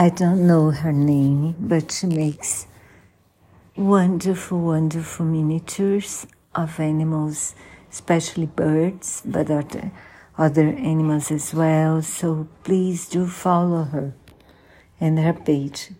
I don't know her name, but she makes wonderful, wonderful miniatures of animals, especially birds, but other, other animals as well. So please do follow her and her page.